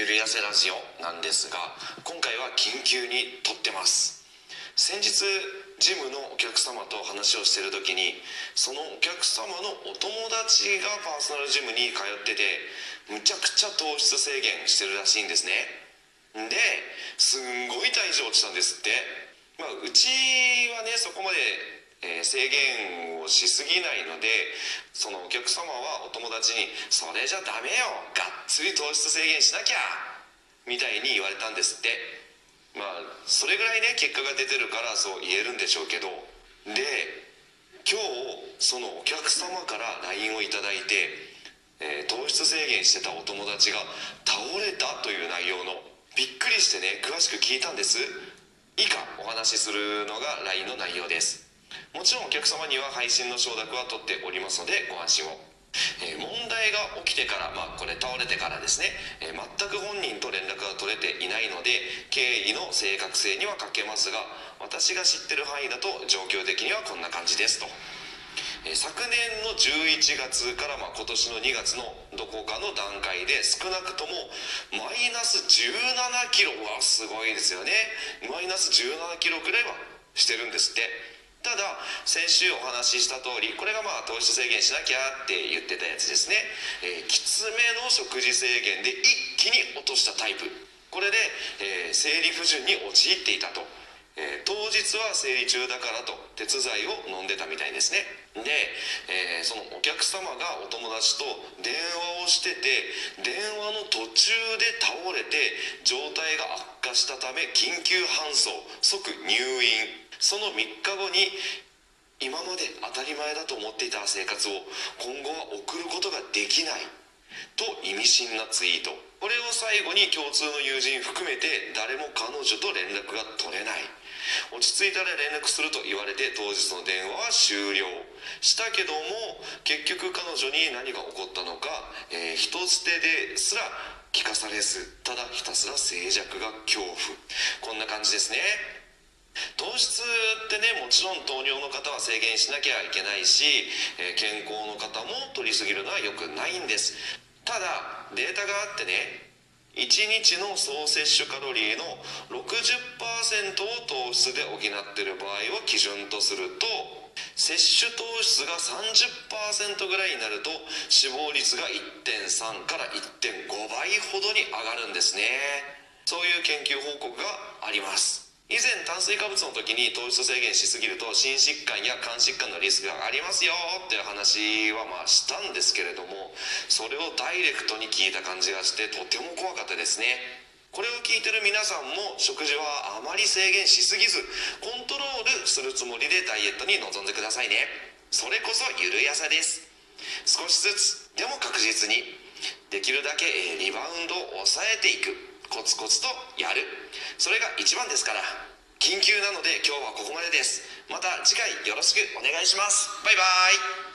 ゆるやせラジオなんですが今回は緊急に撮ってます。先日ジムのお客様と話をしてる時にそのお客様のお友達がパーソナルジムに通っててむちゃくちゃ糖質制限してるらしいんですね。ですんごい体重落ちたんですって。まあうちはねそこまでえー、制限をしすぎないのでそのお客様はお友達に「それじゃダメよ。がっつり糖質制限しなきゃ」みたいに言われたんですって。まあそれぐらいね結果が出てるからそう言えるんでしょうけど。で今日そのお客様から LINE を頂いて、えー、糖質制限してたお友達が倒れたという内容のびっくりしてね詳しく聞いたんです。以下お話しするのが LINE の内容です。もちろんお客様には配信の承諾は取っておりますのでご安心を。えー、問題が起きてから、まあ、これ倒れてからですね、えー、全く本人と連絡が取れていないので経緯の正確性には欠けますが私が知ってる範囲だと状況的にはこんな感じですと、昨年の11月から、まあ、今年の2月のどこかの段階で少なくともマイナス17キロ。はすごいですよね。マイナス17キロくらいはしてるんですって。ただ先週お話しした通りこれがまあ糖質制限しなきゃって言ってたやつですね、えー、きつめの食事制限で一気に落としたタイプ。これで、えー、生理不順に陥っていたと、えー、当日は生理中だからと鉄剤を飲んでたみたいですね。で、え、そのお客様がお友達と電話をしてて電話の途中で倒れて状態が悪化したため緊急搬送即入院。その3日後に今まで当たり前だと思っていた生活を今後は送ることができないと意味深なツイート。これを最後に共通の友人含めて誰も彼女と連絡が取れない。落ち着いたら連絡すると言われて当日の電話は終了。したけども結局彼女に何が起こったのか、えー、人捨てですら聞かされずただひたすら静寂が恐怖。こんな感じですね。糖質ってねもちろん糖尿の方は制限しなきゃいけないし、え、健康の方も取りすぎるのは良くないんです。ただデータがあってね1日の総摂取カロリーの60%を糖質で補ってる場合を基準とすると摂取糖質が30%ぐらいになると死亡率が1.3から1.5倍ほどに上がるんですね。そういう研究報告があります。以前炭水化物の時に糖質制限しすぎると心疾患や肝疾患のリスクがありますよっていう話はまあしたんですけれどもそれをダイレクトに聞いた感じがしてとても怖かったですね。これを聞いてる皆さんも食事はあまり制限しすぎずコントロールするつもりでダイエットに臨んでくださいね。それこそゆるやさです。少しずつでも確実にできるだけリバウンドを抑えていく。コツコツとやる。それが一番ですから。緊急なので今日はここまでです。また次回よろしくお願いします。バイバイ。